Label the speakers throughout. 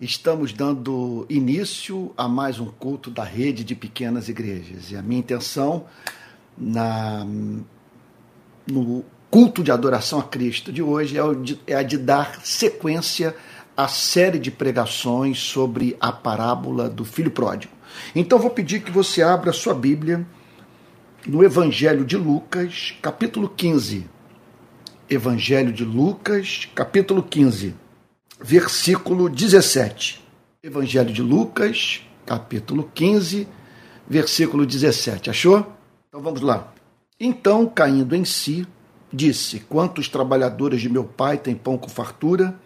Speaker 1: Estamos dando início a mais um culto da rede de pequenas igrejas. E a minha intenção na, no culto de adoração a Cristo de hoje é, a de dar sequência à série de pregações sobre a parábola do filho pródigo. Então vou pedir que você abra sua Bíblia no Evangelho de Lucas, capítulo 15. Evangelho de Lucas, capítulo 15 versículo 17. Evangelho de Lucas, capítulo 15, versículo 17. Achou? Então vamos lá. Então, caindo em si, disse: Quantos trabalhadores de meu pai têm pão com fartura?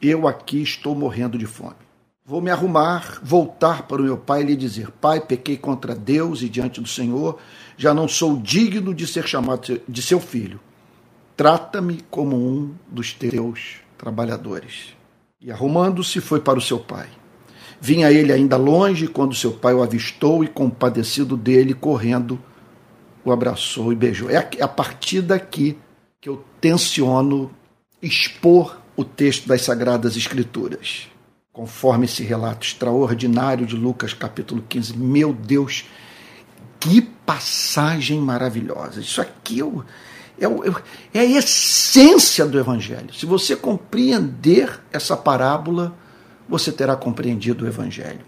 Speaker 1: Eu aqui estou morrendo de fome. Vou me arrumar, voltar para o meu pai e lhe dizer: Pai, pequei contra Deus e diante do Senhor, já não sou digno de ser chamado de seu filho. Trata-me como um dos teus trabalhadores. E arrumando-se, foi para o seu pai. Vinha ele ainda longe quando seu pai o avistou e, compadecido dele, correndo, o abraçou e beijou. É a partir daqui que eu tenciono expor o texto das Sagradas Escrituras. Conforme esse relato extraordinário de Lucas, capítulo 15. Meu Deus, que passagem maravilhosa! Isso aqui eu é, é, a essência do Evangelho. Se você compreender essa parábola, você terá compreendido o Evangelho.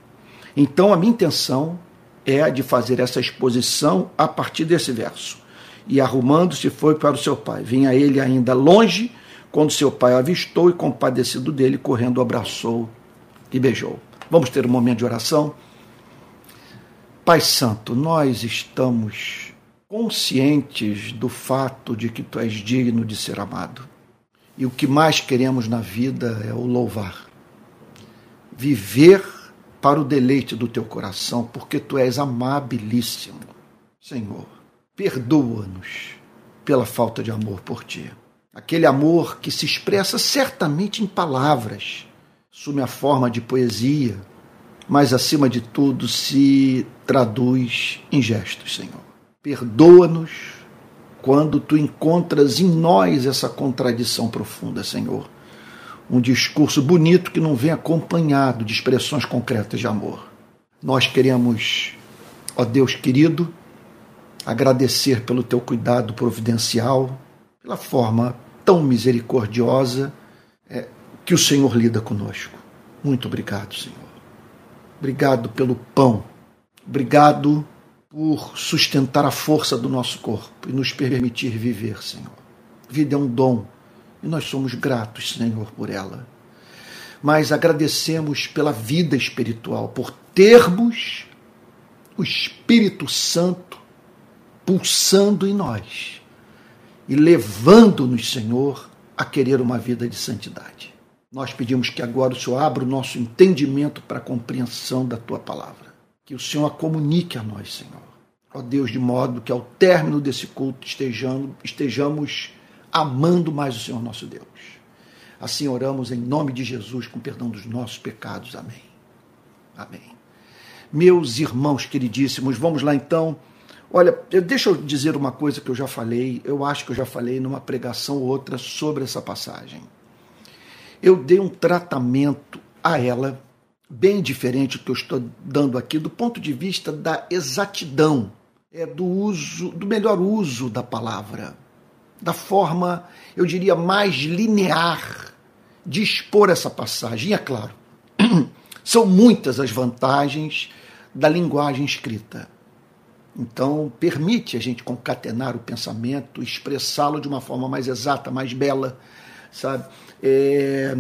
Speaker 1: Então, a minha intenção é a de fazer essa exposição a partir desse verso. E arrumando-se foi para o seu pai. Vinha ele ainda longe, quando seu pai avistou e, compadecido dele, correndo, abraçou e beijou. Vamos ter um momento de oração? Pai Santo, nós estamos conscientes do fato de que tu és digno de ser amado. E o que mais queremos na vida é o louvar. Viver para o deleite do teu coração, porque tu és amabilíssimo. Senhor, perdoa-nos pela falta de amor por ti. Aquele amor que se expressa certamente em palavras, assume a forma de poesia, mas acima de tudo se traduz em gestos, Senhor. Perdoa-nos quando tu encontras em nós essa contradição profunda, Senhor. Um discurso bonito que não vem acompanhado de expressões concretas de amor. Nós queremos, ó Deus querido, agradecer pelo teu cuidado providencial, pela forma tão misericordiosa é, que o Senhor lida conosco. Muito obrigado, Senhor. Obrigado pelo pão. Obrigado por sustentar a força do nosso corpo e nos permitir viver, Senhor. Vida é um dom e nós somos gratos, Senhor, por ela. Mas agradecemos pela vida espiritual, por termos o Espírito Santo pulsando em nós e levando-nos, Senhor, a querer uma vida de santidade. Nós pedimos que agora o Senhor abra o nosso entendimento para a compreensão da tua palavra que o Senhor a comunique a nós, Senhor. Ó Deus, de modo que ao término desse culto estejamos, estejamos amando mais o Senhor nosso Deus. Assim oramos em nome de Jesus, com perdão dos nossos pecados. Amém. Amém. Meus irmãos queridíssimos, vamos lá então. Olha, deixa eu dizer uma coisa que eu já falei, eu acho que eu já falei numa pregação ou outra sobre essa passagem. Eu dei um tratamento a ela bem diferente do que eu estou dando aqui, do ponto de vista da exatidão, é do uso, do melhor uso da palavra, da forma, eu diria, mais linear de expor essa passagem. E é claro, são muitas as vantagens da linguagem escrita. Então, permite a gente concatenar o pensamento, expressá-lo de uma forma mais exata, mais bela, sabe? É,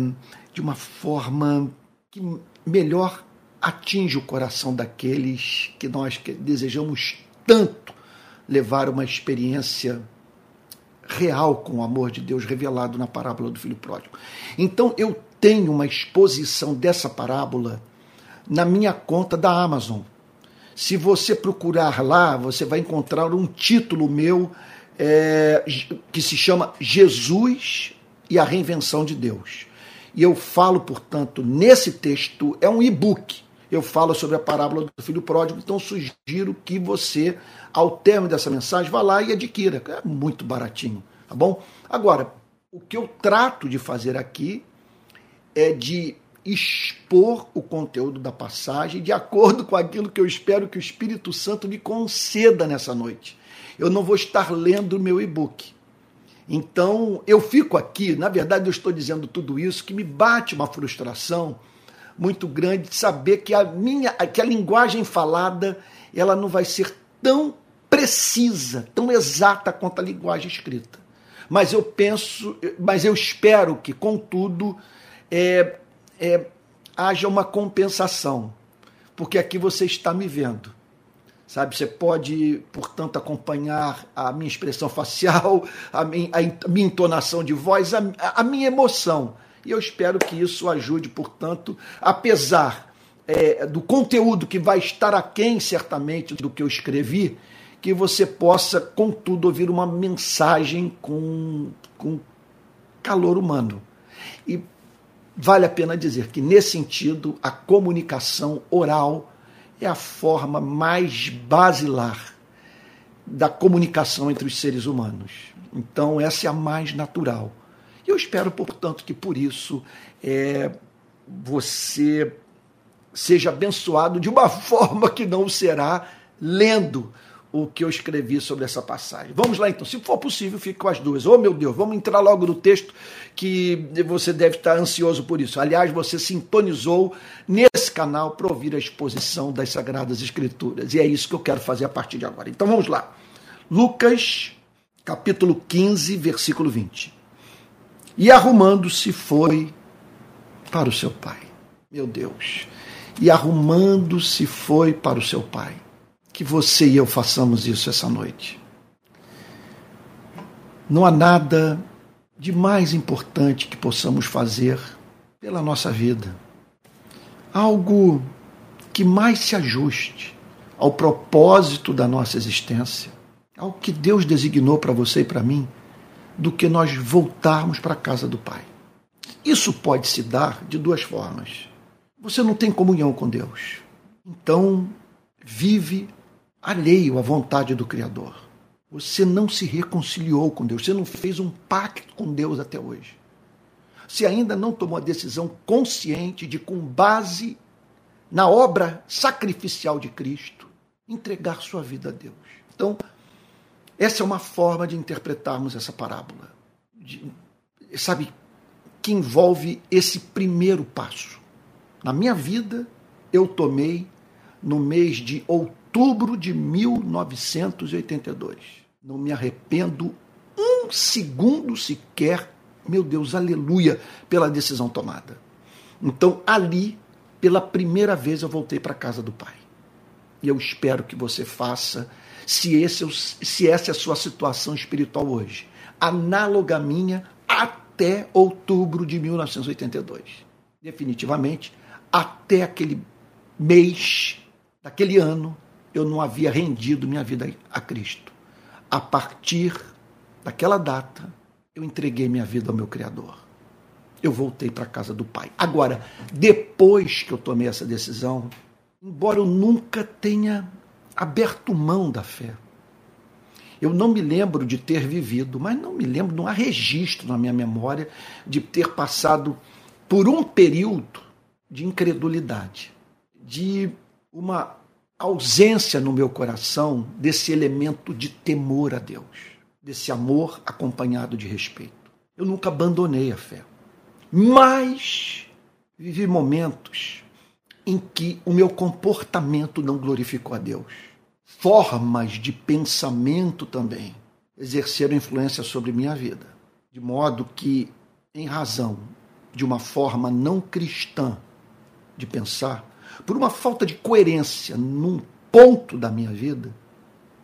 Speaker 1: de uma forma que melhor atinge o coração daqueles que nós desejamos tanto levar uma experiência real com o amor de Deus revelado na parábola do filho pródigo. Então eu tenho uma exposição dessa parábola na minha conta da Amazon. Se você procurar lá, você vai encontrar um título meu é, que se chama Jesus e a Reinvenção de Deus. E eu falo, portanto, nesse texto, é um e-book. Eu falo sobre a parábola do filho pródigo, então sugiro que você, ao término dessa mensagem, vá lá e adquira. É muito baratinho, tá bom? Agora, o que eu trato de fazer aqui é de expor o conteúdo da passagem de acordo com aquilo que eu espero que o Espírito Santo me conceda nessa noite. Eu não vou estar lendo o meu e-book. Então, eu fico aqui, na verdade, eu estou dizendo tudo isso que me bate uma frustração muito grande de saber que a minha, que a linguagem falada, ela não vai ser tão precisa, tão exata quanto a linguagem escrita. Mas eu penso, mas eu espero que, contudo, é, é, haja uma compensação, porque aqui você está me vendo. Sabe, você pode, portanto, acompanhar a minha expressão facial, a minha, a minha entonação de voz, a, a minha emoção. E eu espero que isso ajude, portanto, apesar é, do conteúdo que vai estar aquém, certamente, do que eu escrevi, que você possa, contudo, ouvir uma mensagem com, com calor humano. E vale a pena dizer que, nesse sentido, a comunicação oral é a forma mais basilar da comunicação entre os seres humanos. Então, essa é a mais natural. Eu espero, portanto, que por isso é, você seja abençoado de uma forma que não será lendo o que eu escrevi sobre essa passagem. Vamos lá então, se for possível, fique com as duas. Oh meu Deus, vamos entrar logo no texto que você deve estar ansioso por isso. Aliás, você sintonizou nesse canal para ouvir a exposição das Sagradas Escrituras. E é isso que eu quero fazer a partir de agora. Então vamos lá. Lucas, capítulo 15, versículo 20. E arrumando-se foi para o seu pai. Meu Deus. E arrumando-se foi para o seu pai que você e eu façamos isso essa noite. Não há nada de mais importante que possamos fazer pela nossa vida. Algo que mais se ajuste ao propósito da nossa existência, ao que Deus designou para você e para mim, do que nós voltarmos para a casa do Pai. Isso pode se dar de duas formas. Você não tem comunhão com Deus. Então, vive alheio à vontade do Criador. Você não se reconciliou com Deus, você não fez um pacto com Deus até hoje. Você ainda não tomou a decisão consciente de, com base na obra sacrificial de Cristo, entregar sua vida a Deus. Então, essa é uma forma de interpretarmos essa parábola. De, sabe, que envolve esse primeiro passo. Na minha vida, eu tomei no mês de outubro de 1982. Não me arrependo um segundo sequer, meu Deus, aleluia, pela decisão tomada. Então, ali, pela primeira vez, eu voltei para a casa do Pai. E eu espero que você faça, se, esse, é se essa é a sua situação espiritual hoje, análoga à minha até outubro de 1982. Definitivamente, até aquele mês daquele ano, eu não havia rendido minha vida a Cristo. A partir daquela data, eu entreguei minha vida ao meu Criador. Eu voltei para a casa do Pai. Agora, depois que eu tomei essa decisão, embora eu nunca tenha aberto mão da fé, eu não me lembro de ter vivido, mas não me lembro, não há registro na minha memória de ter passado por um período de incredulidade, de uma ausência no meu coração desse elemento de temor a Deus, desse amor acompanhado de respeito. Eu nunca abandonei a fé, mas vivi momentos em que o meu comportamento não glorificou a Deus. Formas de pensamento também exerceram influência sobre minha vida, de modo que, em razão de uma forma não cristã de pensar, por uma falta de coerência num ponto da minha vida,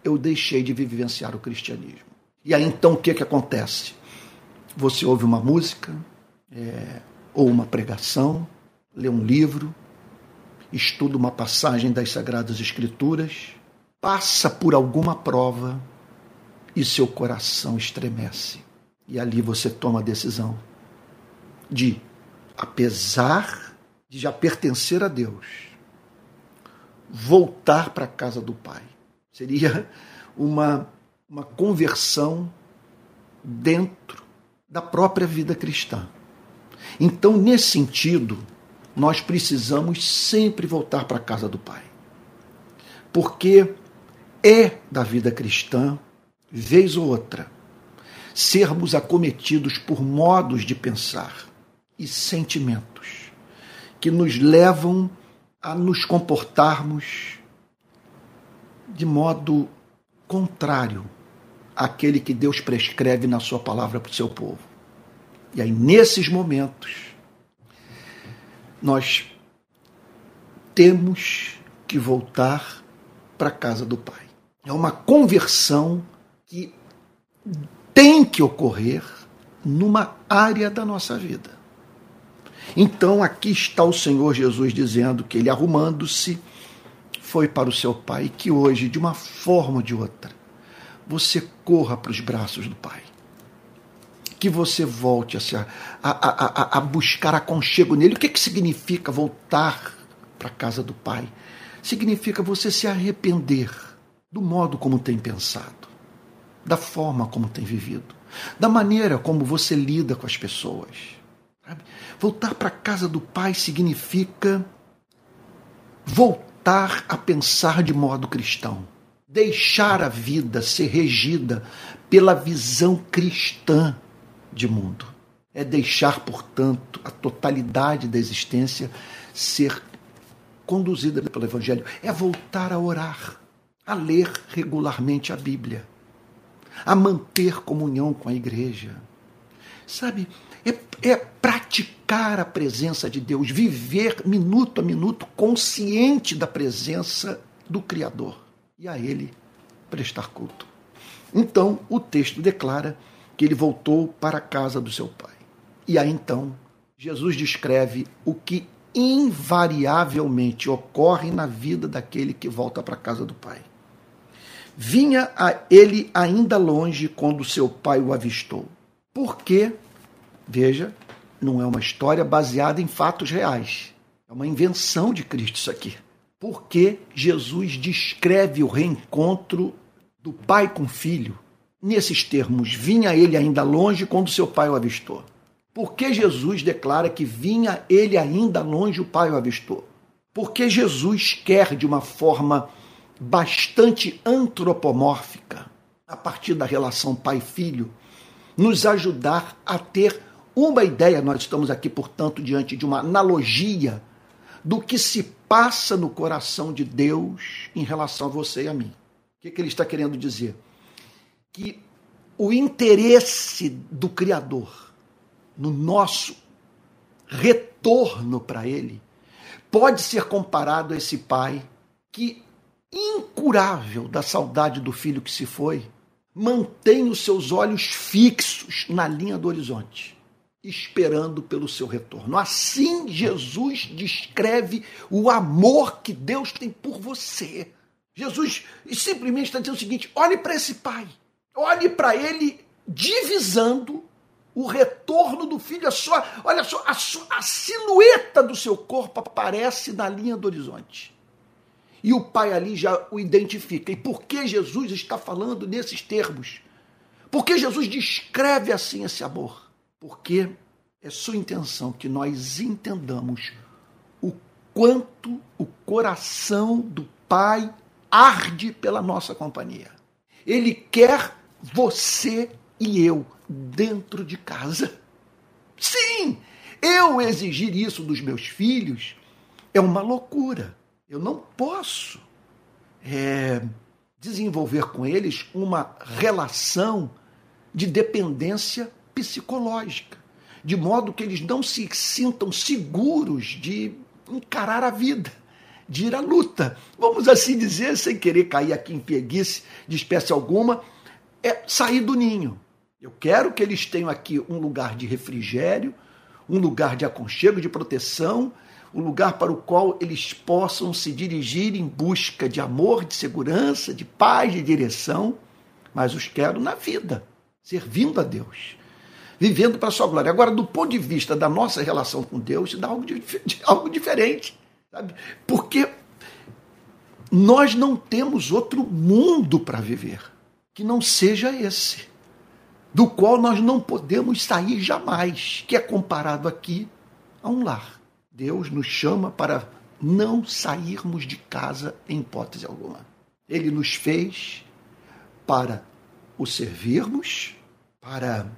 Speaker 1: eu deixei de vivenciar o cristianismo. E aí então o que, que acontece? Você ouve uma música, é, ou uma pregação, lê um livro, estuda uma passagem das Sagradas Escrituras, passa por alguma prova e seu coração estremece. E ali você toma a decisão de, apesar de já pertencer a Deus, voltar para a casa do Pai. Seria uma, uma conversão dentro da própria vida cristã. Então, nesse sentido, nós precisamos sempre voltar para a casa do Pai. Porque é da vida cristã, vez ou outra, sermos acometidos por modos de pensar e sentimentos que nos levam a nos comportarmos de modo contrário àquele que Deus prescreve na sua palavra para o seu povo. E aí, nesses momentos, nós temos que voltar para a casa do Pai. É uma conversão que tem que ocorrer numa área da nossa vida. Então aqui está o Senhor Jesus dizendo que ele, arrumando-se, foi para o seu Pai, que hoje, de uma forma ou de outra, você corra para os braços do Pai que você volte a, a, a, a buscar aconchego nele. O que, que significa voltar para a casa do Pai? Significa você se arrepender do modo como tem pensado, da forma como tem vivido, da maneira como você lida com as pessoas. Sabe? Voltar para a casa do Pai significa voltar a pensar de modo cristão. Deixar a vida ser regida pela visão cristã de mundo. É deixar, portanto, a totalidade da existência ser conduzida pelo Evangelho. É voltar a orar, a ler regularmente a Bíblia, a manter comunhão com a igreja. Sabe, é, é, praticar a presença de Deus, viver minuto a minuto consciente da presença do Criador e a Ele prestar culto. Então, o texto declara que ele voltou para a casa do seu pai. E aí então, Jesus descreve o que invariavelmente ocorre na vida daquele que volta para a casa do pai. Vinha a ele ainda longe quando seu pai o avistou. Porque, veja, não é uma história baseada em fatos reais. É uma invenção de Cristo isso aqui. Porque Jesus descreve o reencontro do pai com o filho Nesses termos, vinha ele ainda longe quando seu pai o avistou. Por que Jesus declara que vinha ele ainda longe o pai o avistou? Porque Jesus quer, de uma forma bastante antropomórfica, a partir da relação pai-filho, nos ajudar a ter uma ideia. Nós estamos aqui, portanto, diante de uma analogia do que se passa no coração de Deus em relação a você e a mim. O que, que ele está querendo dizer? que o interesse do Criador no nosso retorno para Ele pode ser comparado a esse pai que, incurável da saudade do filho que se foi, mantém os seus olhos fixos na linha do horizonte, esperando pelo seu retorno. Assim, Jesus descreve o amor que Deus tem por você. Jesus simplesmente está dizendo o seguinte: olhe para esse pai Olhe para ele divisando o retorno do filho. A sua, olha só, a, sua, a silhueta do seu corpo aparece na linha do horizonte. E o pai ali já o identifica. E por que Jesus está falando nesses termos? Por que Jesus descreve assim esse amor? Porque é sua intenção que nós entendamos o quanto o coração do Pai arde pela nossa companhia. Ele quer você e eu dentro de casa. Sim, eu exigir isso dos meus filhos é uma loucura. Eu não posso é, desenvolver com eles uma relação de dependência psicológica, de modo que eles não se sintam seguros de encarar a vida, de ir à luta. Vamos assim dizer, sem querer cair aqui em preguiça de espécie alguma, é sair do ninho. Eu quero que eles tenham aqui um lugar de refrigério, um lugar de aconchego, de proteção, um lugar para o qual eles possam se dirigir em busca de amor, de segurança, de paz, de direção, mas os quero na vida, servindo a Deus, vivendo para a sua glória. Agora, do ponto de vista da nossa relação com Deus, dá algo, de, de, algo diferente, sabe? Porque nós não temos outro mundo para viver que não seja esse, do qual nós não podemos sair jamais, que é comparado aqui a um lar. Deus nos chama para não sairmos de casa em hipótese alguma. Ele nos fez para o servirmos, para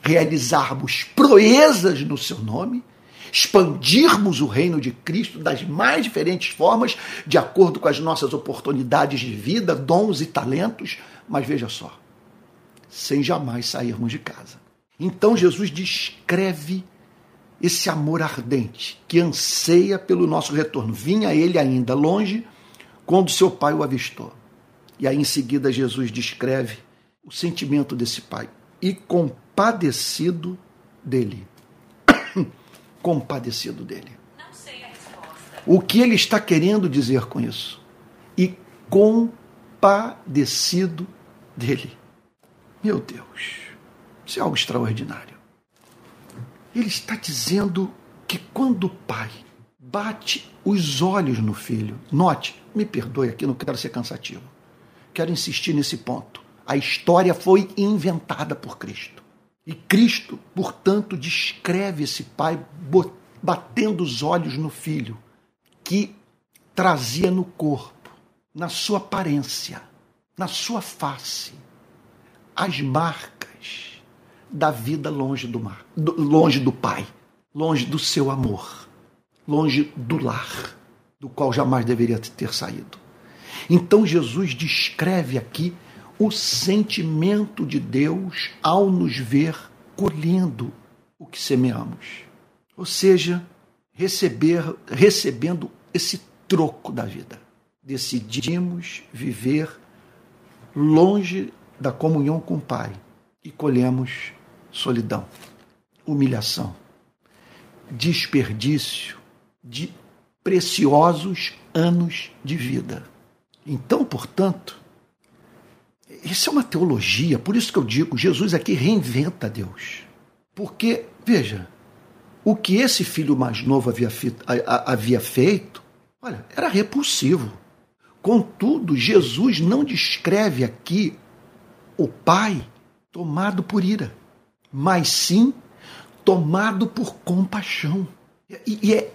Speaker 1: realizarmos proezas no seu nome, expandirmos o reino de Cristo das mais diferentes formas, de acordo com as nossas oportunidades de vida, dons e talentos, mas veja só, sem jamais sairmos de casa. Então Jesus descreve esse amor ardente que anseia pelo nosso retorno. Vinha ele ainda longe quando seu pai o avistou. E aí em seguida Jesus descreve o sentimento desse pai e compadecido dele. compadecido dele. O que ele está querendo dizer com isso? E compadecido dele. Meu Deus, isso é algo extraordinário. Ele está dizendo que quando o pai bate os olhos no filho, note, me perdoe aqui, não quero ser cansativo. Quero insistir nesse ponto. A história foi inventada por Cristo. E Cristo, portanto, descreve esse pai batendo os olhos no filho, que trazia no corpo, na sua aparência, na sua face, as marcas da vida longe do mar, longe do pai, longe do seu amor, longe do lar, do qual jamais deveria ter saído. Então Jesus descreve aqui o sentimento de Deus ao nos ver colhendo o que semeamos. Ou seja, receber, recebendo esse troco da vida. Decidimos viver longe da comunhão com o Pai e colhemos solidão, humilhação, desperdício de preciosos anos de vida. Então, portanto, isso é uma teologia, por isso que eu digo, Jesus aqui reinventa Deus. Porque, veja, o que esse filho mais novo havia, havia feito, olha, era repulsivo. Contudo, Jesus não descreve aqui o pai tomado por ira, mas sim tomado por compaixão. E, e é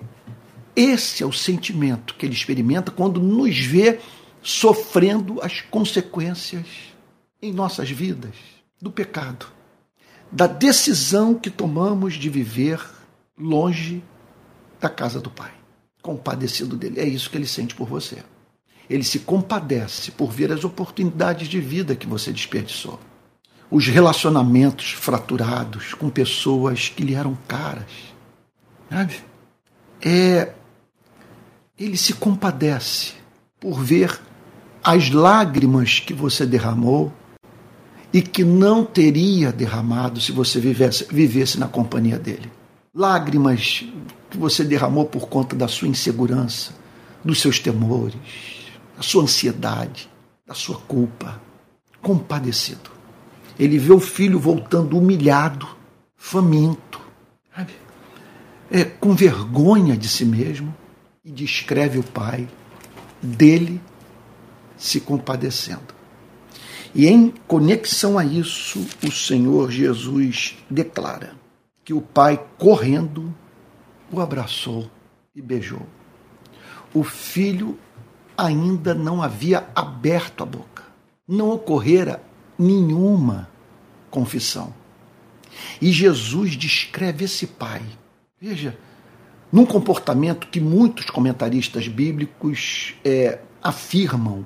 Speaker 1: esse é o sentimento que ele experimenta quando nos vê sofrendo as consequências em nossas vidas do pecado, da decisão que tomamos de viver longe da casa do Pai, compadecido dele. É isso que ele sente por você. Ele se compadece por ver as oportunidades de vida que você desperdiçou. Os relacionamentos fraturados com pessoas que lhe eram caras. Sabe? É, ele se compadece por ver as lágrimas que você derramou e que não teria derramado se você vivesse, vivesse na companhia dele. Lágrimas que você derramou por conta da sua insegurança, dos seus temores, da sua ansiedade, da sua culpa. Compadecido. Ele vê o filho voltando humilhado, faminto, sabe? É, com vergonha de si mesmo, e descreve o pai dele se compadecendo. E em conexão a isso, o Senhor Jesus declara que o pai, correndo, o abraçou e beijou. O filho ainda não havia aberto a boca. Não ocorrera nenhuma confissão. E Jesus descreve esse pai. Veja, num comportamento que muitos comentaristas bíblicos é, afirmam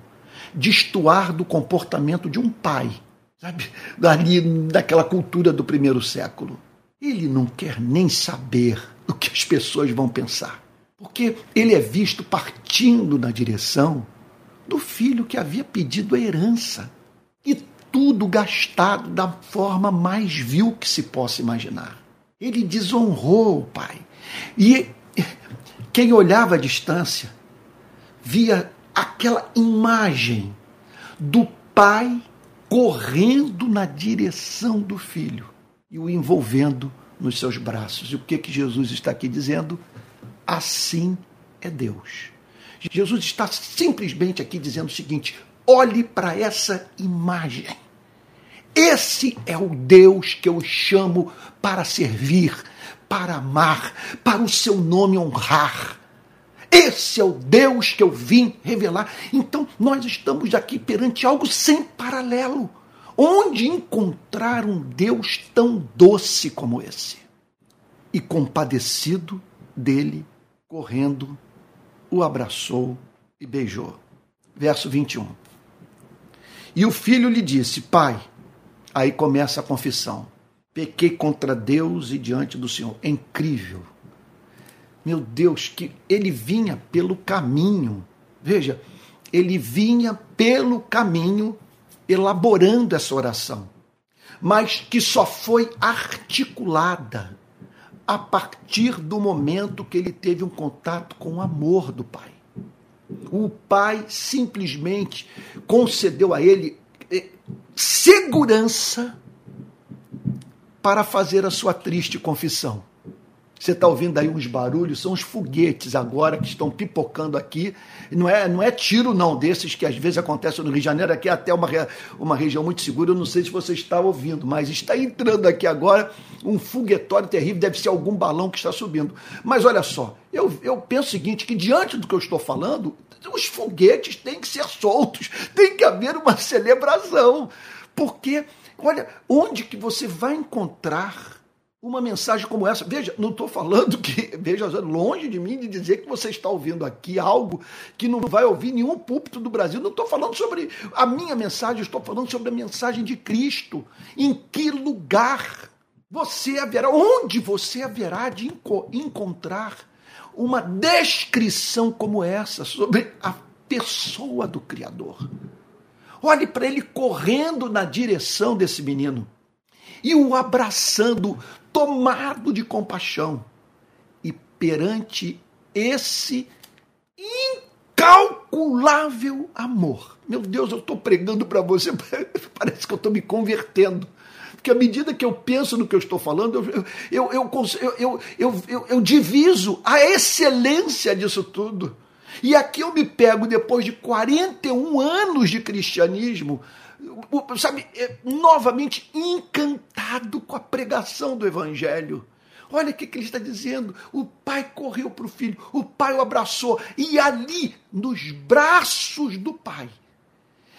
Speaker 1: destoar do comportamento de um pai, sabe? Dali, daquela cultura do primeiro século. Ele não quer nem saber o que as pessoas vão pensar, porque ele é visto partindo na direção do filho que havia pedido a herança tudo gastado da forma mais vil que se possa imaginar. Ele desonrou o pai. E quem olhava à distância via aquela imagem do pai correndo na direção do filho e o envolvendo nos seus braços. E o que que Jesus está aqui dizendo? Assim é Deus. Jesus está simplesmente aqui dizendo o seguinte: olhe para essa imagem. Esse é o Deus que eu chamo para servir, para amar, para o seu nome honrar. Esse é o Deus que eu vim revelar. Então, nós estamos aqui perante algo sem paralelo. Onde encontrar um Deus tão doce como esse? E compadecido dele, correndo, o abraçou e beijou. Verso 21. E o filho lhe disse: Pai, aí começa a confissão. Pequei contra Deus e diante do Senhor. É incrível. Meu Deus, que ele vinha pelo caminho. Veja, ele vinha pelo caminho elaborando essa oração, mas que só foi articulada a partir do momento que ele teve um contato com o amor do Pai. O Pai simplesmente concedeu a ele segurança para fazer a sua triste confissão. Você está ouvindo aí uns barulhos, são os foguetes agora que estão pipocando aqui. Não é, não é tiro, não, desses que às vezes acontecem no Rio de Janeiro, aqui é até uma, uma região muito segura. Eu não sei se você está ouvindo, mas está entrando aqui agora um foguetório terrível, deve ser algum balão que está subindo. Mas olha só, eu, eu penso o seguinte: que diante do que eu estou falando, os foguetes têm que ser soltos, tem que haver uma celebração. Porque, olha, onde que você vai encontrar uma mensagem como essa. Veja, não estou falando que, veja, longe de mim de dizer que você está ouvindo aqui algo que não vai ouvir nenhum púlpito do Brasil. Não estou falando sobre a minha mensagem, estou falando sobre a mensagem de Cristo. Em que lugar você haverá, onde você haverá de enco encontrar uma descrição como essa sobre a pessoa do Criador? Olhe para ele correndo na direção desse menino e o abraçando tomado de compaixão. E perante esse incalculável amor. Meu Deus, eu estou pregando para você, parece que eu estou me convertendo. Porque à medida que eu penso no que eu estou falando, eu, eu, eu, eu, eu, diviso a excelência disso tudo. E aqui eu me pego, depois de 41 anos de cristianismo, sabe, é, novamente encantado com a pregação do Evangelho. Olha o que, que ele está dizendo. O pai correu para o filho, o pai o abraçou, e ali, nos braços do pai,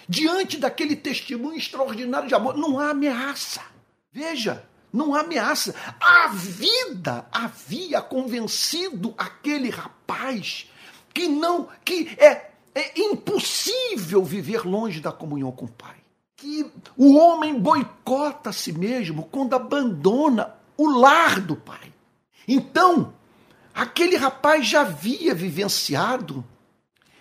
Speaker 1: diante daquele testemunho extraordinário de amor, não há ameaça. Veja, não há ameaça. A vida havia convencido aquele rapaz que não, que é, é impossível viver longe da comunhão com o pai que o homem boicota a si mesmo quando abandona o lar do pai. Então, aquele rapaz já havia vivenciado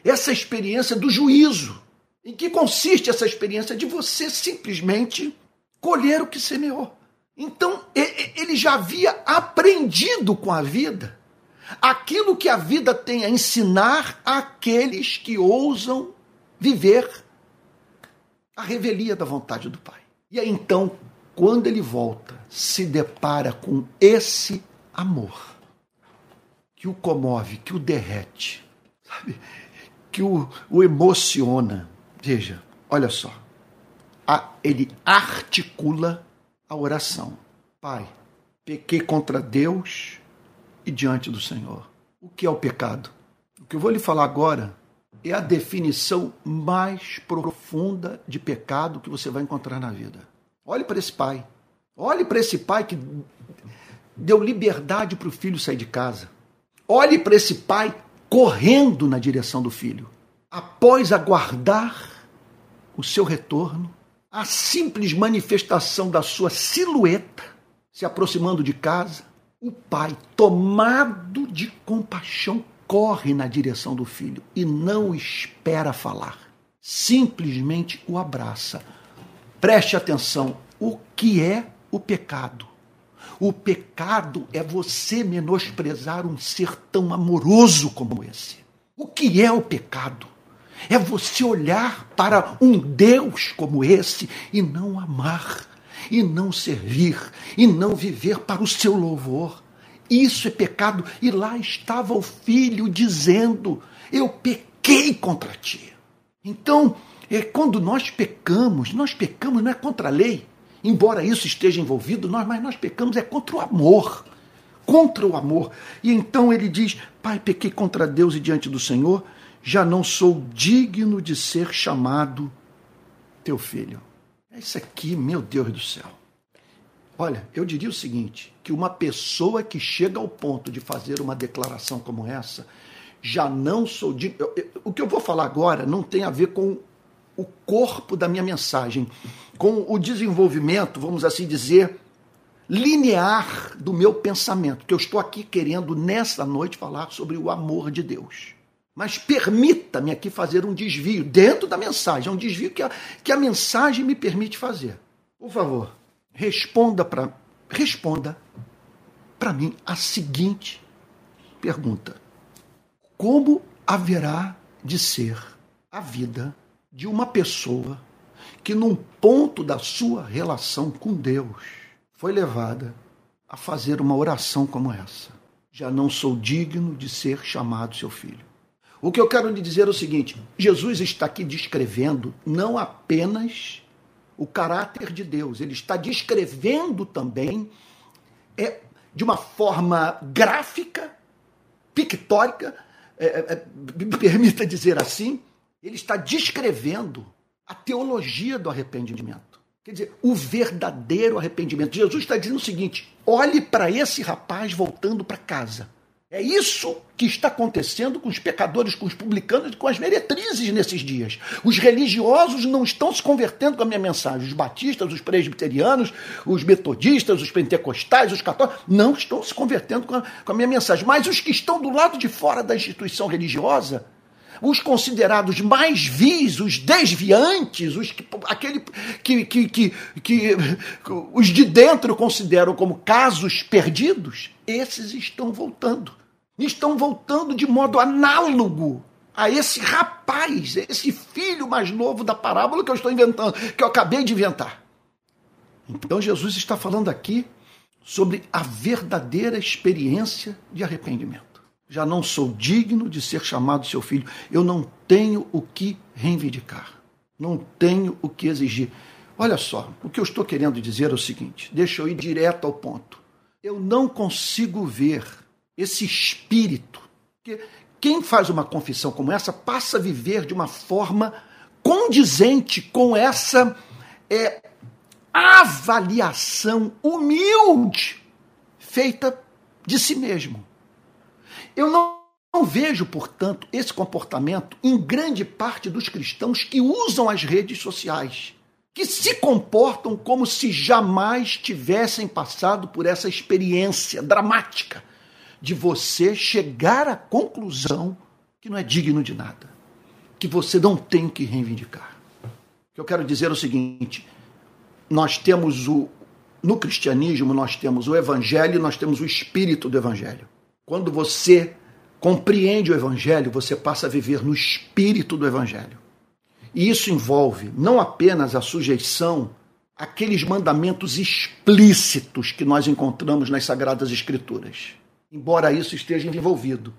Speaker 1: essa experiência do juízo. Em que consiste essa experiência? De você simplesmente colher o que semeou. Então, ele já havia aprendido com a vida aquilo que a vida tem a ensinar àqueles que ousam viver a revelia da vontade do Pai. E aí então, quando ele volta, se depara com esse amor que o comove, que o derrete, sabe? que o, o emociona. Veja, olha só. A, ele articula a oração. Pai, pequei contra Deus e diante do Senhor. O que é o pecado? O que eu vou lhe falar agora é a definição mais profunda de pecado que você vai encontrar na vida. Olhe para esse pai. Olhe para esse pai que deu liberdade para o filho sair de casa. Olhe para esse pai correndo na direção do filho. Após aguardar o seu retorno, a simples manifestação da sua silhueta se aproximando de casa, o pai, tomado de compaixão, corre na direção do filho e não espera falar. Simplesmente o abraça. Preste atenção: o que é o pecado? O pecado é você menosprezar um ser tão amoroso como esse. O que é o pecado? É você olhar para um Deus como esse e não amar, e não servir, e não viver para o seu louvor. Isso é pecado. E lá estava o filho dizendo: Eu pequei contra ti. Então, é, quando nós pecamos, nós pecamos não é contra a lei, embora isso esteja envolvido, nós, mas nós pecamos é contra o amor, contra o amor. E então ele diz: Pai, pequei contra Deus e diante do Senhor, já não sou digno de ser chamado teu filho. É isso aqui, meu Deus do céu. Olha, eu diria o seguinte: que uma pessoa que chega ao ponto de fazer uma declaração como essa, já não sou digno. O que eu vou falar agora não tem a ver com o corpo da minha mensagem, com o desenvolvimento, vamos assim dizer, linear do meu pensamento, que eu estou aqui querendo nessa noite falar sobre o amor de Deus. Mas permita-me aqui fazer um desvio dentro da mensagem, é um desvio que a, que a mensagem me permite fazer. Por favor, responda para responda para mim a seguinte pergunta: Como haverá de ser a vida de uma pessoa que num ponto da sua relação com Deus foi levada a fazer uma oração como essa? Já não sou digno de ser chamado seu filho. O que eu quero lhe dizer é o seguinte: Jesus está aqui descrevendo não apenas o caráter de Deus, ele está descrevendo também é, de uma forma gráfica, pictórica, é, é, é me permita dizer assim, ele está descrevendo a teologia do arrependimento. Quer dizer, o verdadeiro arrependimento. Jesus está dizendo o seguinte: olhe para esse rapaz voltando para casa. É isso que está acontecendo com os pecadores, com os publicanos e com as meretrizes nesses dias. Os religiosos não estão se convertendo com a minha mensagem. Os batistas, os presbiterianos, os metodistas, os pentecostais, os católicos, não estão se convertendo com a, com a minha mensagem. Mas os que estão do lado de fora da instituição religiosa, os considerados mais vis, os desviantes, os que, aquele que, que, que, que os de dentro consideram como casos perdidos, esses estão voltando estão voltando de modo análogo a esse rapaz, esse filho mais novo da parábola que eu estou inventando, que eu acabei de inventar. Então Jesus está falando aqui sobre a verdadeira experiência de arrependimento. Já não sou digno de ser chamado seu filho, eu não tenho o que reivindicar, não tenho o que exigir. Olha só, o que eu estou querendo dizer é o seguinte: deixa eu ir direto ao ponto. Eu não consigo ver esse espírito. Porque quem faz uma confissão como essa passa a viver de uma forma condizente com essa é, avaliação humilde feita de si mesmo. Eu não, não vejo, portanto, esse comportamento em grande parte dos cristãos que usam as redes sociais, que se comportam como se jamais tivessem passado por essa experiência dramática de você chegar à conclusão que não é digno de nada, que você não tem que reivindicar. O que eu quero dizer é o seguinte: nós temos o no cristianismo nós temos o evangelho, nós temos o espírito do evangelho. Quando você compreende o evangelho, você passa a viver no espírito do evangelho. E isso envolve não apenas a sujeição àqueles mandamentos explícitos que nós encontramos nas sagradas escrituras embora isso esteja envolvido.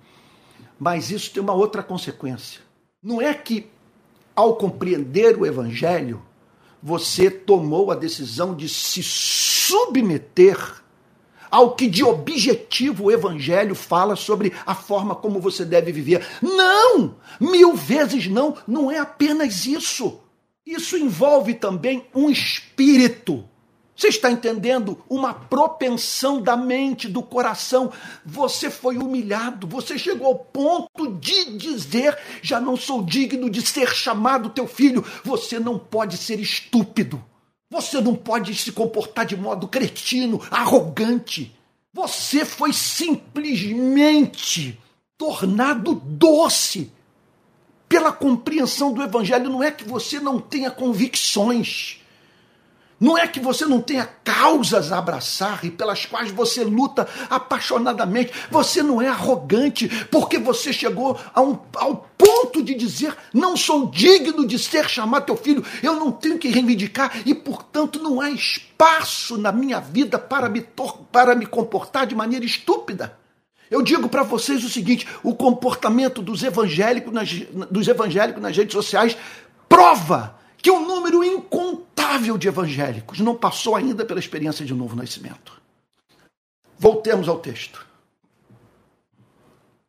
Speaker 1: Mas isso tem uma outra consequência. Não é que, ao compreender o Evangelho, você tomou a decisão de se submeter ao que de objetivo o Evangelho fala sobre a forma como você deve viver. Não! Mil vezes não! Não é apenas isso. Isso envolve também um espírito você está entendendo? Uma propensão da mente, do coração. Você foi humilhado, você chegou ao ponto de dizer: já não sou digno de ser chamado teu filho. Você não pode ser estúpido. Você não pode se comportar de modo cretino, arrogante. Você foi simplesmente tornado doce pela compreensão do evangelho. Não é que você não tenha convicções. Não é que você não tenha causas a abraçar e pelas quais você luta apaixonadamente. Você não é arrogante porque você chegou um, ao ponto de dizer: não sou digno de ser chamado teu filho, eu não tenho que reivindicar e, portanto, não há espaço na minha vida para me, para me comportar de maneira estúpida. Eu digo para vocês o seguinte: o comportamento dos evangélicos nas, dos evangélicos nas redes sociais prova que um número incontável de evangélicos não passou ainda pela experiência de novo nascimento. Voltemos ao texto.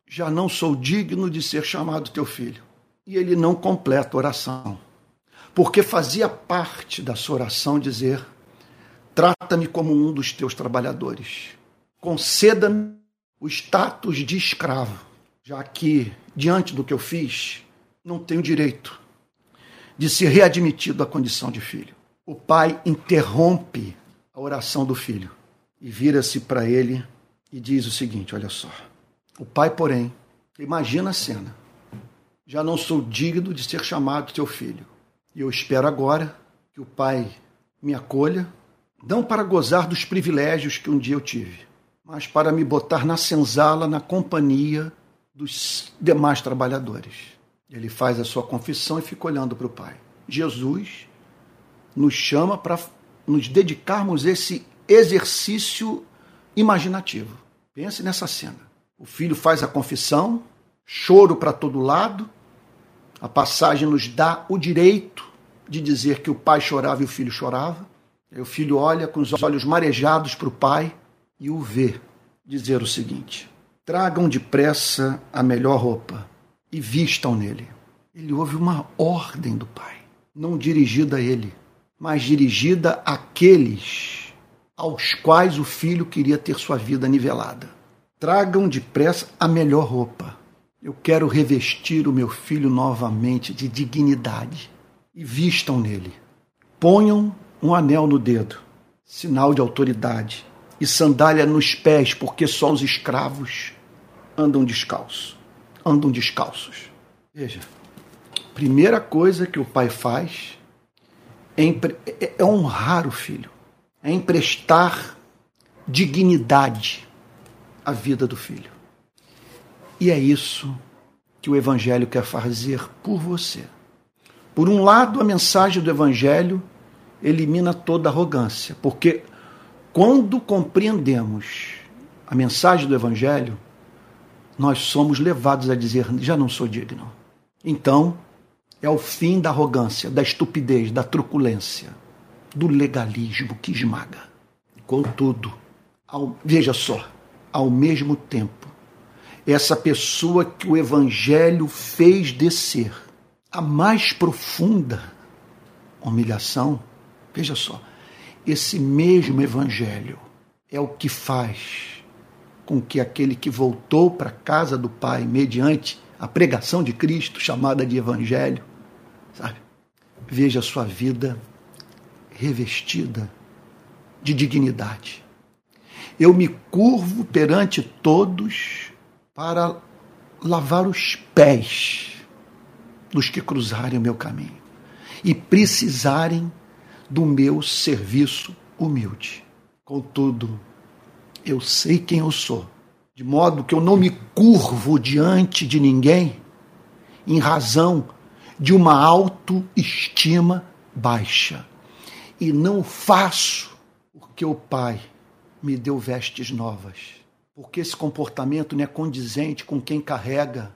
Speaker 1: Já não sou digno de ser chamado teu filho. E ele não completa a oração. Porque fazia parte da sua oração dizer: Trata-me como um dos teus trabalhadores. Conceda-me o status de escravo, já que, diante do que eu fiz, não tenho direito de ser readmitido à condição de filho. O pai interrompe a oração do filho e vira-se para ele e diz o seguinte: Olha só. O pai, porém, imagina a cena. Já não sou digno de ser chamado teu filho. E eu espero agora que o pai me acolha não para gozar dos privilégios que um dia eu tive, mas para me botar na senzala na companhia dos demais trabalhadores. Ele faz a sua confissão e fica olhando para o Pai. Jesus nos chama para nos dedicarmos esse exercício imaginativo. Pense nessa cena. O filho faz a confissão, choro para todo lado. A passagem nos dá o direito de dizer que o pai chorava e o filho chorava. Aí o filho olha com os olhos marejados para o pai e o vê dizer o seguinte: Tragam depressa a melhor roupa e vistam nele. Ele ouve uma ordem do pai, não dirigida a ele, mas dirigida àqueles aos quais o filho queria ter sua vida nivelada. Tragam depressa a melhor roupa. Eu quero revestir o meu filho novamente de dignidade e vistam nele. Ponham um anel no dedo, sinal de autoridade, e sandália nos pés, porque só os escravos andam descalços. Andam descalços. Veja, primeira coisa que o pai faz é, é, é honrar o filho, é emprestar dignidade à vida do filho. E é isso que o Evangelho quer fazer por você. Por um lado, a mensagem do Evangelho elimina toda arrogância, porque quando compreendemos a mensagem do Evangelho, nós somos levados a dizer: já não sou digno. Então, é o fim da arrogância, da estupidez, da truculência, do legalismo que esmaga. Contudo, ao, veja só, ao mesmo tempo, essa pessoa que o Evangelho fez descer a mais profunda humilhação, Veja só, esse mesmo evangelho é o que faz com que aquele que voltou para a casa do Pai mediante a pregação de Cristo, chamada de evangelho, sabe? Veja a sua vida revestida de dignidade. Eu me curvo perante todos para lavar os pés dos que cruzarem o meu caminho e precisarem do meu serviço humilde. Contudo, eu sei quem eu sou, de modo que eu não me curvo diante de ninguém em razão de uma autoestima baixa. E não faço porque o Pai me deu vestes novas. Porque esse comportamento não é condizente com quem carrega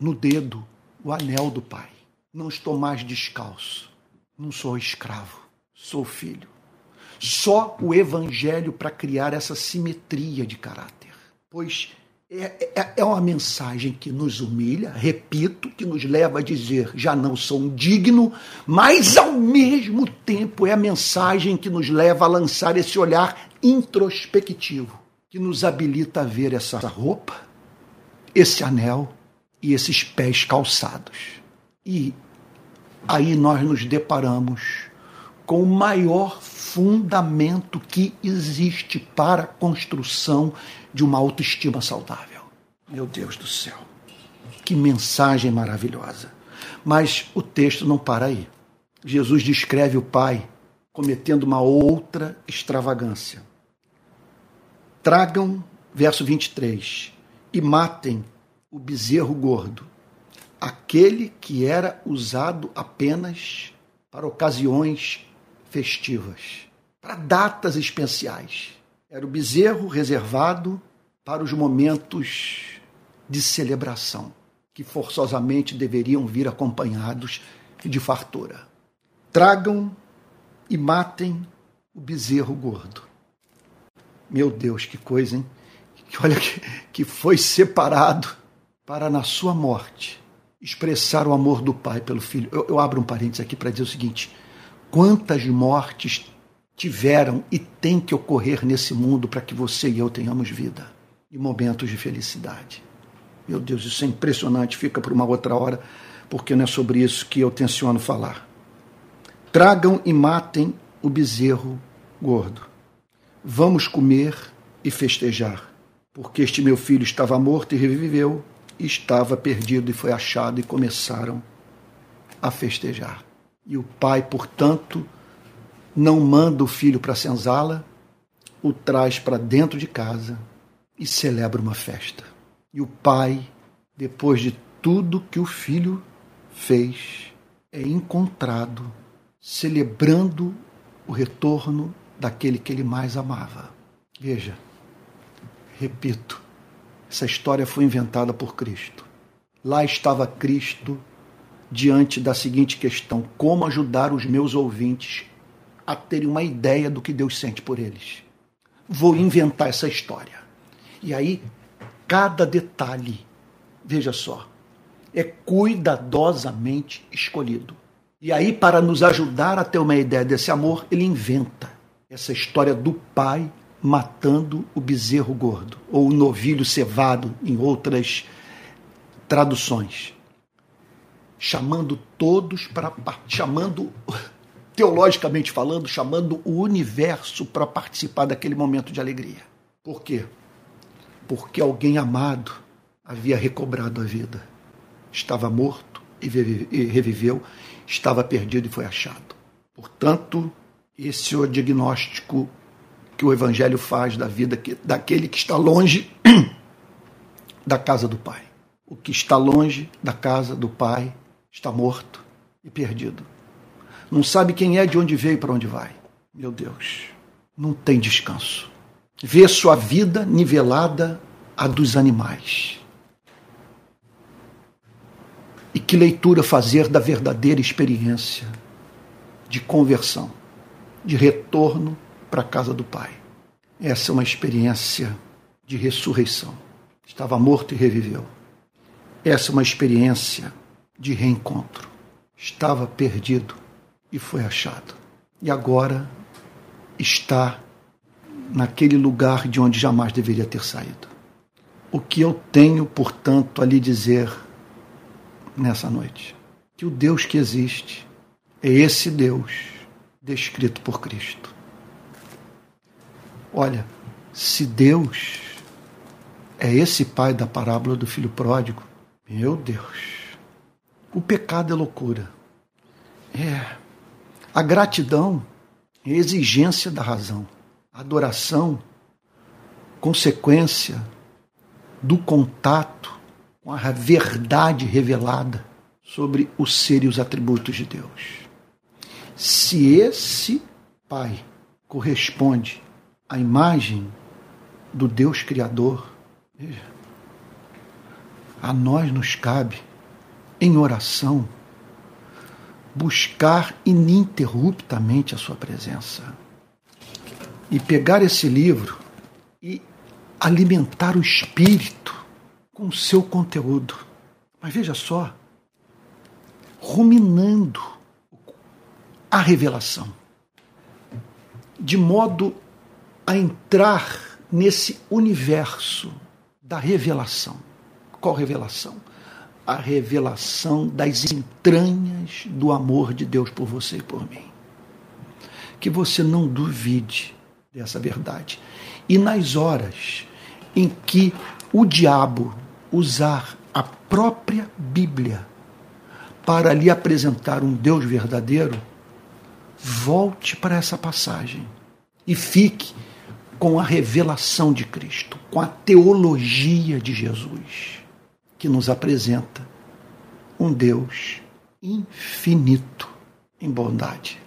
Speaker 1: no dedo o anel do Pai. Não estou mais descalço não sou escravo, sou filho. Só o Evangelho para criar essa simetria de caráter. Pois é, é, é, uma mensagem que nos humilha, repito, que nos leva a dizer já não sou digno, mas ao mesmo tempo é a mensagem que nos leva a lançar esse olhar introspectivo, que nos habilita a ver essa roupa, esse anel e esses pés calçados. E aí nós nos deparamos com o maior fundamento que existe para a construção de uma autoestima saudável. Meu Deus do céu, que mensagem maravilhosa! Mas o texto não para aí. Jesus descreve o Pai cometendo uma outra extravagância. Tragam, verso 23, e matem o bezerro gordo aquele que era usado apenas para ocasiões festivas, para datas especiais. Era o bezerro reservado para os momentos de celebração, que forçosamente deveriam vir acompanhados de fartura. Tragam e matem o bezerro gordo. Meu Deus, que coisa, hein? Que olha que, que foi separado para na sua morte expressar o amor do pai pelo filho. Eu, eu abro um parênteses aqui para dizer o seguinte: quantas mortes tiveram e tem que ocorrer nesse mundo para que você e eu tenhamos vida e momentos de felicidade? Meu Deus, isso é impressionante, fica para uma outra hora, porque não é sobre isso que eu tenciono falar. Tragam e matem o bezerro gordo. Vamos comer e festejar, porque este meu filho estava morto e reviveu, estava perdido e foi achado, e começaram a festejar. E o pai, portanto, não manda o filho para a senzala, o traz para dentro de casa e celebra uma festa. E o pai, depois de tudo que o filho fez, é encontrado celebrando o retorno daquele que ele mais amava. Veja, repito, essa história foi inventada por Cristo. Lá estava Cristo diante da seguinte questão: como ajudar os meus ouvintes a terem uma ideia do que Deus sente por eles? Vou inventar essa história. E aí, cada detalhe, veja só, é cuidadosamente escolhido. E aí, para nos ajudar a ter uma ideia desse amor, ele inventa essa história do pai matando o bezerro gordo, ou o novilho cevado, em outras traduções. Chamando todos para. chamando, teologicamente falando, chamando o universo para participar daquele momento de alegria. Por quê? Porque alguém amado havia recobrado a vida. Estava morto e reviveu, estava perdido e foi achado. Portanto, esse é o diagnóstico que o Evangelho faz da vida que, daquele que está longe da casa do Pai. O que está longe da casa do Pai está morto e perdido. Não sabe quem é, de onde veio e para onde vai. Meu Deus, não tem descanso. Vê sua vida nivelada à dos animais. E que leitura fazer da verdadeira experiência de conversão, de retorno para a casa do Pai. Essa é uma experiência de ressurreição. Estava morto e reviveu. Essa é uma experiência de reencontro. Estava perdido e foi achado. E agora está naquele lugar de onde jamais deveria ter saído. O que eu tenho, portanto, a lhe dizer nessa noite? Que o Deus que existe é esse Deus descrito por Cristo. Olha, se Deus é esse pai da parábola do filho pródigo, meu Deus, o pecado é loucura. É. A gratidão é exigência da razão. A adoração, consequência do contato com a verdade revelada sobre o ser e os atributos de Deus. Se esse Pai corresponde a imagem do Deus Criador, veja, a nós nos cabe, em oração, buscar ininterruptamente a Sua presença. E pegar esse livro e alimentar o espírito com o seu conteúdo. Mas veja só, ruminando a revelação, de modo a entrar nesse universo da revelação. Qual revelação? A revelação das entranhas do amor de Deus por você e por mim. Que você não duvide dessa verdade. E nas horas em que o diabo usar a própria Bíblia para lhe apresentar um Deus verdadeiro, volte para essa passagem e fique com a revelação de Cristo, com a teologia de Jesus, que nos apresenta um Deus infinito em bondade.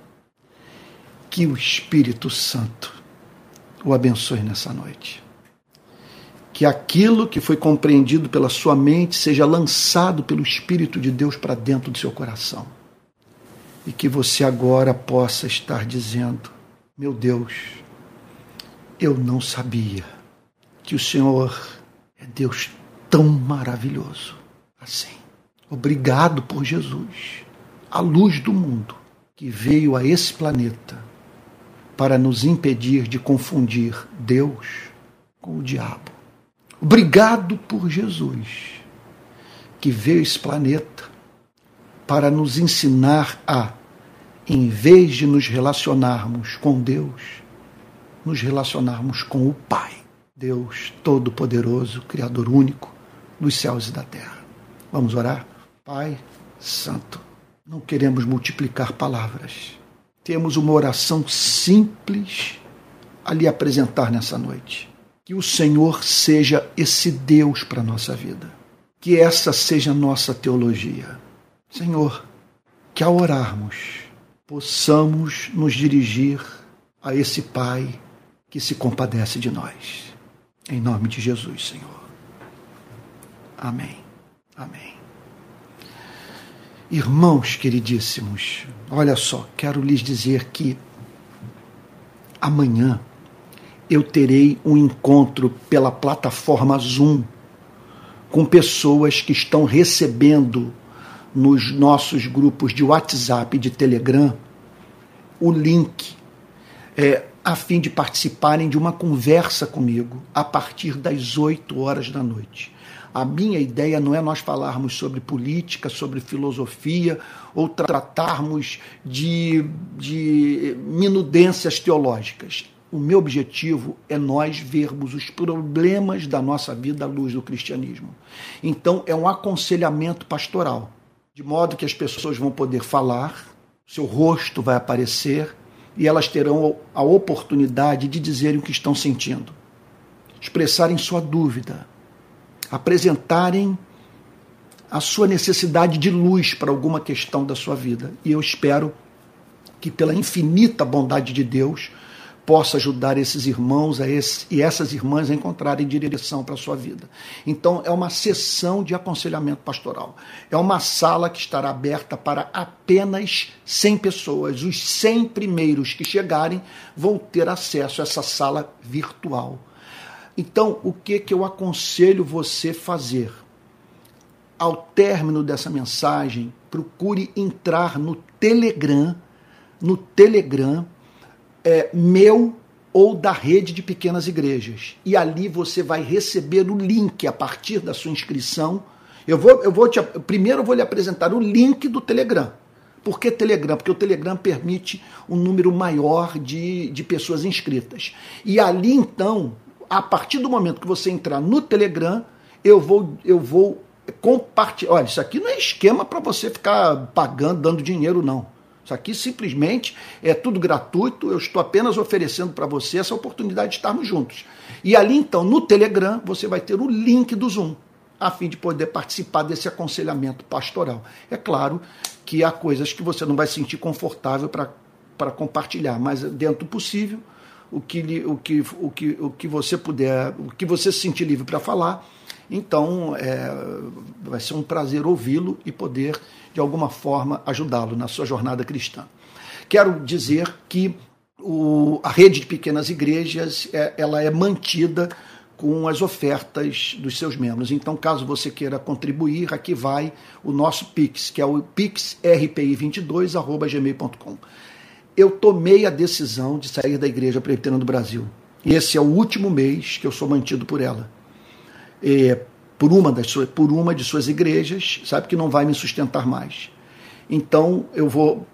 Speaker 1: Que o Espírito Santo o abençoe nessa noite. Que aquilo que foi compreendido pela sua mente seja lançado pelo Espírito de Deus para dentro do seu coração. E que você agora possa estar dizendo: Meu Deus, eu não sabia que o Senhor é Deus tão maravilhoso assim. Obrigado por Jesus, a luz do mundo, que veio a esse planeta para nos impedir de confundir Deus com o diabo. Obrigado por Jesus, que veio a esse planeta para nos ensinar a, em vez de nos relacionarmos com Deus, nos relacionarmos com o Pai, Deus Todo-Poderoso, Criador único dos céus e da terra. Vamos orar? Pai Santo, não queremos multiplicar palavras. Temos uma oração simples a lhe apresentar nessa noite. Que o Senhor seja esse Deus para a nossa vida. Que essa seja a nossa teologia. Senhor, que ao orarmos possamos nos dirigir a esse Pai que se compadece de nós. Em nome de Jesus, Senhor. Amém. Amém. Irmãos queridíssimos, olha só, quero lhes dizer que amanhã eu terei um encontro pela plataforma Zoom com pessoas que estão recebendo nos nossos grupos de WhatsApp e de Telegram o link é, a fim de participarem de uma conversa comigo a partir das 8 horas da noite. A minha ideia não é nós falarmos sobre política, sobre filosofia ou tratarmos de, de minudências teológicas. O meu objetivo é nós vermos os problemas da nossa vida à luz do cristianismo. Então, é um aconselhamento pastoral de modo que as pessoas vão poder falar, seu rosto vai aparecer e elas terão a oportunidade de dizerem o que estão sentindo, expressarem sua dúvida, apresentarem a sua necessidade de luz para alguma questão da sua vida. E eu espero que, pela infinita bondade de Deus, possa ajudar esses irmãos a esse, e essas irmãs a encontrarem direção para a sua vida. Então, é uma sessão de aconselhamento pastoral. É uma sala que estará aberta para apenas 100 pessoas. Os 100 primeiros que chegarem vão ter acesso a essa sala virtual. Então, o que, que eu aconselho você fazer? Ao término dessa mensagem, procure entrar no Telegram, no Telegram é, meu ou da rede de pequenas igrejas. E ali você vai receber o link a partir da sua inscrição. Eu vou, eu vou te, primeiro eu vou lhe apresentar o link do Telegram. Por que Telegram? Porque o Telegram permite um número maior de, de pessoas inscritas. E ali então, a partir do momento que você entrar no Telegram, eu vou, eu vou compartilhar. Olha, isso aqui não é esquema para você ficar pagando, dando dinheiro, não. Isso aqui simplesmente é tudo gratuito, eu estou apenas oferecendo para você essa oportunidade de estarmos juntos. E ali então, no Telegram, você vai ter o link do Zoom, a fim de poder participar desse aconselhamento pastoral. É claro que há coisas que você não vai sentir confortável para compartilhar, mas dentro do possível, o que, o, que, o, que, o que você puder, o que você se sentir livre para falar, então é, vai ser um prazer ouvi-lo e poder de alguma forma, ajudá-lo na sua jornada cristã. Quero dizer que o, a rede de pequenas igrejas é, ela é mantida com as ofertas dos seus membros. Então, caso você queira contribuir, aqui vai o nosso Pix, que é o pixrpi22@gmail.com. Eu tomei a decisão de sair da Igreja Presbiteriana do Brasil. E esse é o último mês que eu sou mantido por ela. É, por uma, das por uma de suas igrejas, sabe que não vai me sustentar mais. Então eu vou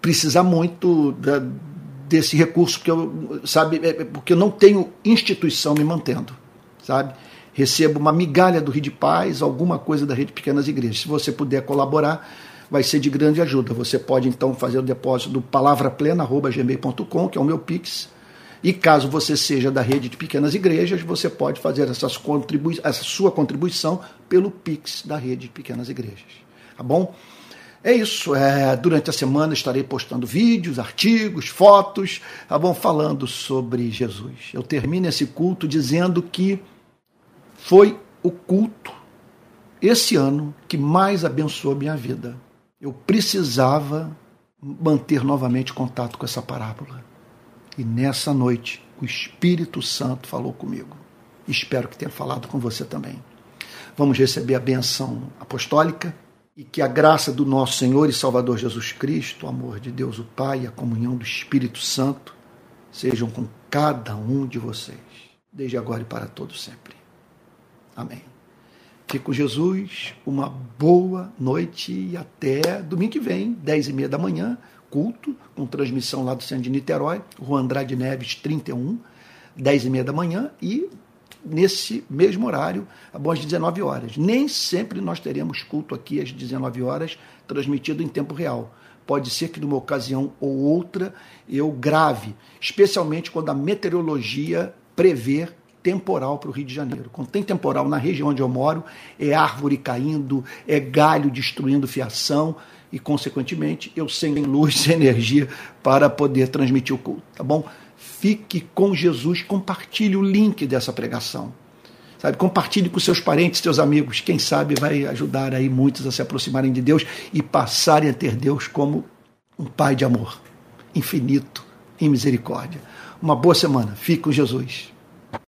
Speaker 1: precisar muito da, desse recurso porque eu, sabe, é, é, porque eu não tenho instituição me mantendo, sabe? Recebo uma migalha do Rio de Paz, alguma coisa da rede Pequenas Igrejas. Se você puder colaborar, vai ser de grande ajuda. Você pode então fazer o depósito do palavraplena@gmail.com, que é o meu Pix e caso você seja da rede de pequenas igrejas, você pode fazer essas contribui essa sua contribuição pelo Pix da rede de pequenas igrejas. Tá bom? É isso. É, durante a semana estarei postando vídeos, artigos, fotos, tá bom? Falando sobre Jesus. Eu termino esse culto dizendo que foi o culto esse ano que mais abençoou minha vida. Eu precisava manter novamente contato com essa parábola. E nessa noite o Espírito Santo falou comigo. Espero que tenha falado com você também. Vamos receber a benção apostólica e que a graça do nosso Senhor e Salvador Jesus Cristo, o amor de Deus o Pai e a comunhão do Espírito Santo sejam com cada um de vocês, desde agora e para todos sempre. Amém. Fique com Jesus, uma boa noite e até domingo que vem, 10 e meia da manhã, culto, com transmissão lá do centro de Niterói, Rua Andrade Neves 31, 10 e meia da manhã e nesse mesmo horário, às 19 horas. Nem sempre nós teremos culto aqui às 19 horas, transmitido em tempo real. Pode ser que numa ocasião ou outra eu grave, especialmente quando a meteorologia prevê temporal para o Rio de Janeiro. Quando tem temporal na região onde eu moro, é árvore caindo, é galho destruindo fiação e, consequentemente, eu sem luz, sem energia para poder transmitir o culto, tá bom? Fique com Jesus, compartilhe o link dessa pregação. Sabe, compartilhe com seus parentes, seus amigos. Quem sabe vai ajudar aí muitos a se aproximarem de Deus e passarem a ter Deus como um Pai de amor, infinito, em misericórdia. Uma boa semana. Fique com Jesus.